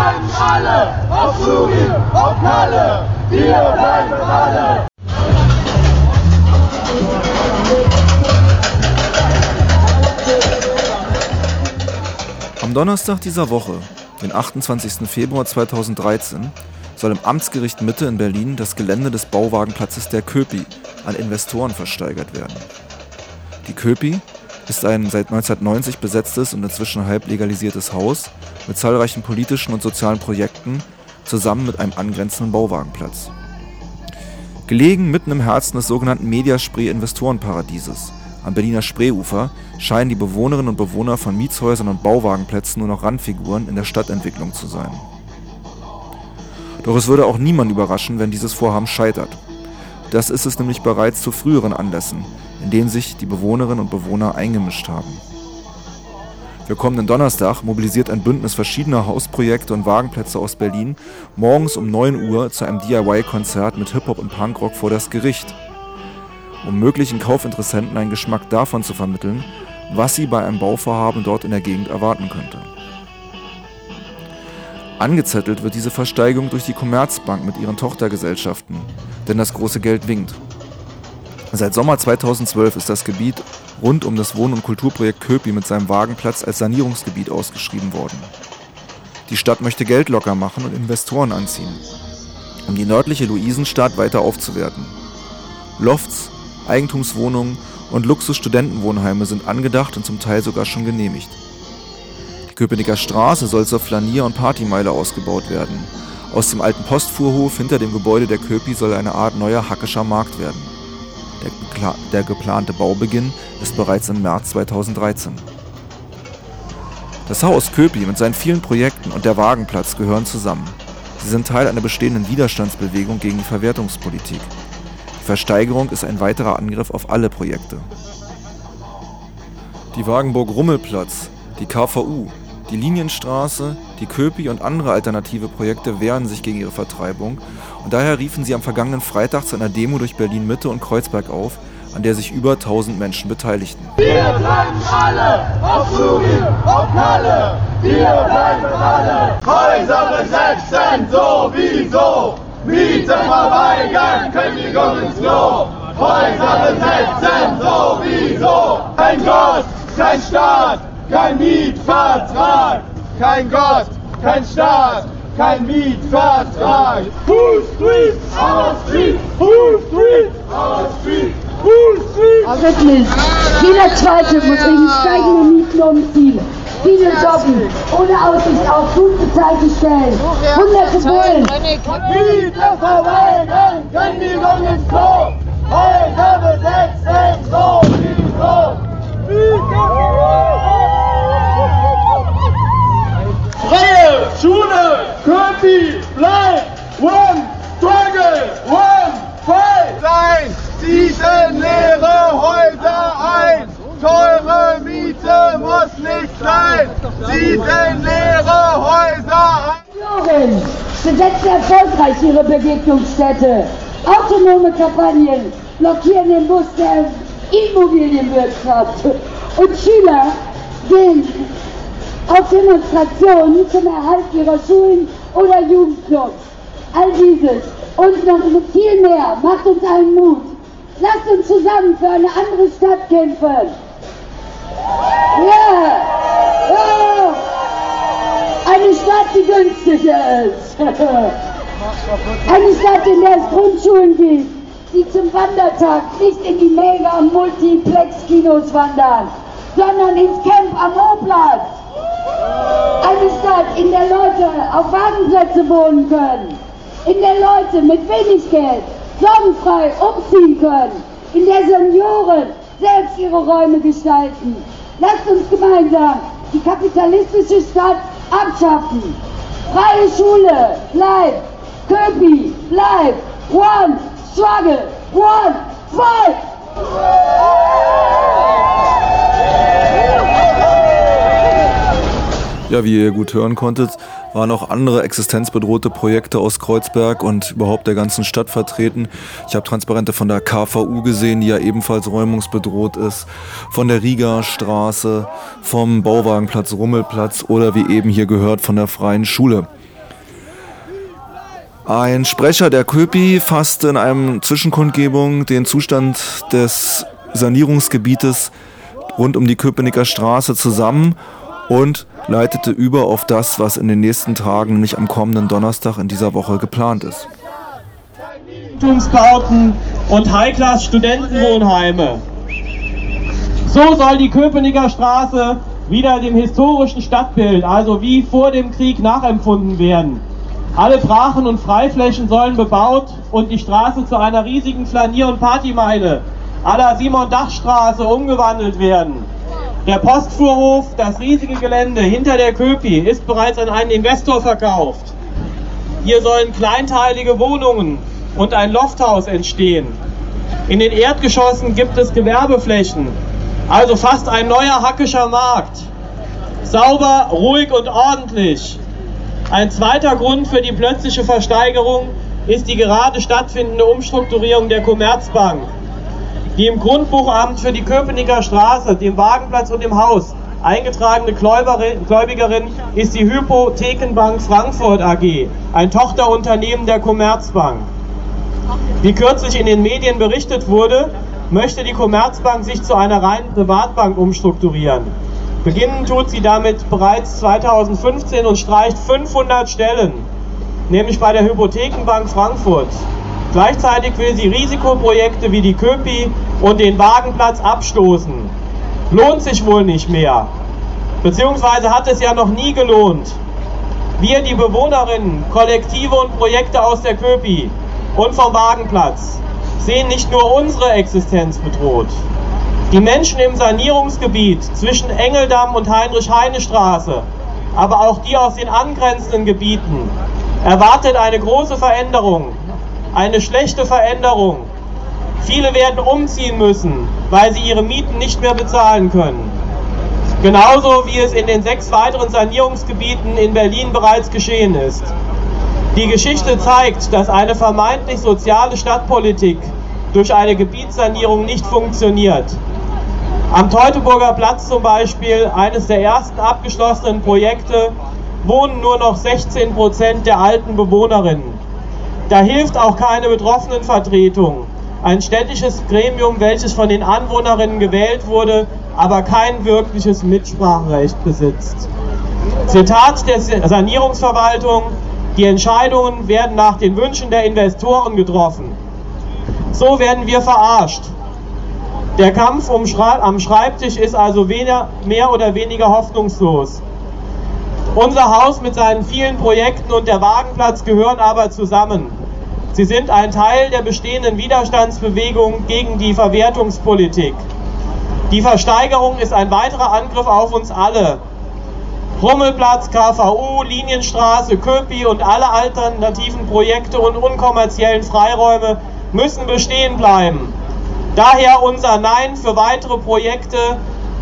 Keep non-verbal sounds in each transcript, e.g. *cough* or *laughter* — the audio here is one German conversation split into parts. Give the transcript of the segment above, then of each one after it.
bleiben alle auf Fluri, auf Kalle. Wir bleiben alle. Am Donnerstag dieser Woche, den 28. Februar 2013, soll im Amtsgericht Mitte in Berlin das Gelände des Bauwagenplatzes der Köpi an Investoren versteigert werden. Die Köpi ist ein seit 1990 besetztes und inzwischen halb legalisiertes Haus mit zahlreichen politischen und sozialen Projekten zusammen mit einem angrenzenden Bauwagenplatz. Gelegen mitten im Herzen des sogenannten Mediaspree-Investorenparadieses am Berliner Spreeufer scheinen die Bewohnerinnen und Bewohner von Mietshäusern und Bauwagenplätzen nur noch Randfiguren in der Stadtentwicklung zu sein. Doch es würde auch niemand überraschen, wenn dieses Vorhaben scheitert. Das ist es nämlich bereits zu früheren Anlässen, in denen sich die Bewohnerinnen und Bewohner eingemischt haben. Für kommenden Donnerstag mobilisiert ein Bündnis verschiedener Hausprojekte und Wagenplätze aus Berlin morgens um 9 Uhr zu einem DIY-Konzert mit Hip-Hop und Punkrock vor das Gericht, um möglichen Kaufinteressenten einen Geschmack davon zu vermitteln, was sie bei einem Bauvorhaben dort in der Gegend erwarten könnte. Angezettelt wird diese Versteigerung durch die Commerzbank mit ihren Tochtergesellschaften, denn das große Geld winkt. Seit Sommer 2012 ist das Gebiet rund um das Wohn- und Kulturprojekt Köpi mit seinem Wagenplatz als Sanierungsgebiet ausgeschrieben worden. Die Stadt möchte Geld locker machen und Investoren anziehen, um die nördliche Luisenstadt weiter aufzuwerten. Lofts, Eigentumswohnungen und Luxus-Studentenwohnheime sind angedacht und zum Teil sogar schon genehmigt. Köpenicker Straße soll zur Flanier- und Partymeile ausgebaut werden. Aus dem alten Postfuhrhof hinter dem Gebäude der Köpi soll eine Art neuer hackischer Markt werden. Der, der geplante Baubeginn ist bereits im März 2013. Das Haus Köpi mit seinen vielen Projekten und der Wagenplatz gehören zusammen. Sie sind Teil einer bestehenden Widerstandsbewegung gegen die Verwertungspolitik. Die Versteigerung ist ein weiterer Angriff auf alle Projekte. Die Wagenburg Rummelplatz, die KVU, die Linienstraße, die Köpi und andere alternative Projekte wehren sich gegen ihre Vertreibung und daher riefen sie am vergangenen Freitag zu einer Demo durch Berlin Mitte und Kreuzberg auf, an der sich über 1000 Menschen beteiligten. Wir bleiben alle auf Fluri, auf Kalle. Wir bleiben alle. Häuser besetzen sowieso. Miete verweigern, Kündigung ins Klo. Häuser besetzen sowieso. Kein Gott, kein Staat, kein Mietvertrag. Kein Gott, kein Staat, kein Mietvertrag. Who Street, our Street, Who Street, our Street. Aber wirklich, jeder Zweite muss wegen steigender Mieten umziehen. Viele jobben, ohne Aussicht auf gut bezahlte Stellen. Hunderte Bullen. Miete verweigern, Kündigung ins Klo. Häuser besetzen sowieso. Freie Schule, Köpi, bleib, one, struggle, one, fight. Sein, ziehen leere Häuser ein. Teure Miete muss nicht sein. Ziehen leere Häuser ein. Besetzen erfolgreich ihre Begegnungsstätte. Autonome Kampagnen blockieren den Bus der Immobilienwirtschaft. Und Schüler gehen auf Demonstrationen zum Erhalt ihrer Schulen oder Jugendclubs. All dieses und noch viel mehr macht uns allen Mut. Lasst uns zusammen für eine andere Stadt kämpfen. Ja! ja. Eine Stadt, die günstiger ist. *laughs* Eine Stadt, in der es Grundschulen gibt, die zum Wandertag nicht in die Mega-Multiplex-Kinos wandern, sondern ins Camp am Hochplatz. Eine Stadt, in der Leute auf Wagenplätze wohnen können, in der Leute mit wenig Geld sorgenfrei umziehen können, in der Senioren selbst ihre Räume gestalten. Lasst uns gemeinsam die kapitalistische Stadt abschaffen. Freie Schule, bleib! Köpi, bleib! One, struggle! One, fight! Ja, wie ihr gut hören konntet, waren auch andere existenzbedrohte Projekte aus Kreuzberg und überhaupt der ganzen Stadt vertreten. Ich habe Transparente von der KVU gesehen, die ja ebenfalls räumungsbedroht ist, von der Rieger Straße, vom Bauwagenplatz Rummelplatz oder wie eben hier gehört von der Freien Schule. Ein Sprecher der Köpi fasste in einem Zwischenkundgebung den Zustand des Sanierungsgebietes rund um die Köpenicker Straße zusammen und leitete über auf das, was in den nächsten Tagen, nämlich am kommenden Donnerstag in dieser Woche geplant ist. Und High-Class-Studentenwohnheime. So soll die Köpenicker Straße wieder dem historischen Stadtbild, also wie vor dem Krieg, nachempfunden werden. Alle Brachen und Freiflächen sollen bebaut und die Straße zu einer riesigen Flanier- und Partymeile aller Simon-Dach-Straße umgewandelt werden. Der Postfuhrhof, das riesige Gelände hinter der Köpi, ist bereits an einen Investor verkauft. Hier sollen kleinteilige Wohnungen und ein Lofthaus entstehen. In den Erdgeschossen gibt es Gewerbeflächen, also fast ein neuer hackischer Markt. Sauber, ruhig und ordentlich. Ein zweiter Grund für die plötzliche Versteigerung ist die gerade stattfindende Umstrukturierung der Commerzbank. Die im Grundbuchamt für die Köpenicker Straße, dem Wagenplatz und dem Haus eingetragene Gläubigerin ist die Hypothekenbank Frankfurt AG, ein Tochterunternehmen der Commerzbank. Wie kürzlich in den Medien berichtet wurde, möchte die Commerzbank sich zu einer reinen Privatbank umstrukturieren. Beginnen tut sie damit bereits 2015 und streicht 500 Stellen, nämlich bei der Hypothekenbank Frankfurt. Gleichzeitig will sie Risikoprojekte wie die Köpi und den Wagenplatz abstoßen. Lohnt sich wohl nicht mehr. Beziehungsweise hat es ja noch nie gelohnt. Wir, die Bewohnerinnen, Kollektive und Projekte aus der Köpi, und vom Wagenplatz sehen nicht nur unsere Existenz bedroht. Die Menschen im Sanierungsgebiet zwischen Engeldamm und Heinrich-Heine-Straße, aber auch die aus den angrenzenden Gebieten, erwartet eine große Veränderung, eine schlechte Veränderung. Viele werden umziehen müssen, weil sie ihre Mieten nicht mehr bezahlen können. Genauso wie es in den sechs weiteren Sanierungsgebieten in Berlin bereits geschehen ist. Die Geschichte zeigt, dass eine vermeintlich soziale Stadtpolitik durch eine Gebietssanierung nicht funktioniert. Am Teutoburger Platz zum Beispiel, eines der ersten abgeschlossenen Projekte, wohnen nur noch 16 Prozent der alten Bewohnerinnen. Da hilft auch keine Betroffenenvertretung, ein städtisches Gremium, welches von den Anwohnerinnen gewählt wurde, aber kein wirkliches Mitspracherecht besitzt. Zitat der Sanierungsverwaltung, die Entscheidungen werden nach den Wünschen der Investoren getroffen. So werden wir verarscht. Der Kampf um Schrei am Schreibtisch ist also weniger, mehr oder weniger hoffnungslos. Unser Haus mit seinen vielen Projekten und der Wagenplatz gehören aber zusammen. Sie sind ein Teil der bestehenden Widerstandsbewegung gegen die Verwertungspolitik. Die Versteigerung ist ein weiterer Angriff auf uns alle, Rummelplatz, KVU, Linienstraße, Köpi und alle alternativen Projekte und unkommerziellen Freiräume müssen bestehen bleiben. Daher unser Nein für weitere Projekte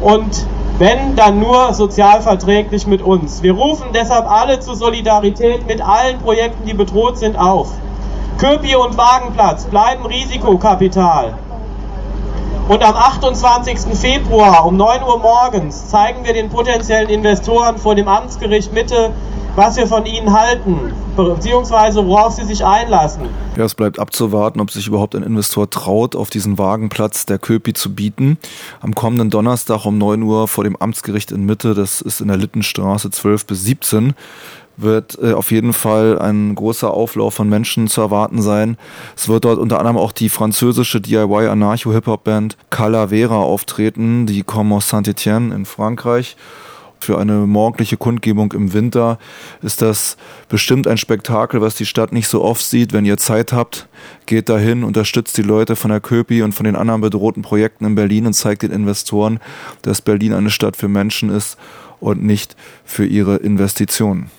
und wenn, dann nur sozialverträglich mit uns. Wir rufen deshalb alle zur Solidarität mit allen Projekten, die bedroht sind, auf. Köpi und Wagenplatz bleiben Risikokapital. Und am 28. Februar um 9 Uhr morgens zeigen wir den potenziellen Investoren vor dem Amtsgericht Mitte, was wir von ihnen halten, beziehungsweise worauf sie sich einlassen. Ja, es bleibt abzuwarten, ob sich überhaupt ein Investor traut, auf diesen Wagenplatz der Köpi zu bieten. Am kommenden Donnerstag um 9 Uhr vor dem Amtsgericht in Mitte, das ist in der Littenstraße 12 bis 17, wird äh, auf jeden Fall ein großer Auflauf von Menschen zu erwarten sein. Es wird dort unter anderem auch die französische DIY-Anarcho-Hip-Hop-Band Calavera auftreten. Die kommen aus Saint-Étienne in Frankreich. Für eine morgendliche Kundgebung im Winter ist das bestimmt ein Spektakel, was die Stadt nicht so oft sieht. Wenn ihr Zeit habt, geht dahin, unterstützt die Leute von der Köpi und von den anderen bedrohten Projekten in Berlin und zeigt den Investoren, dass Berlin eine Stadt für Menschen ist und nicht für ihre Investitionen.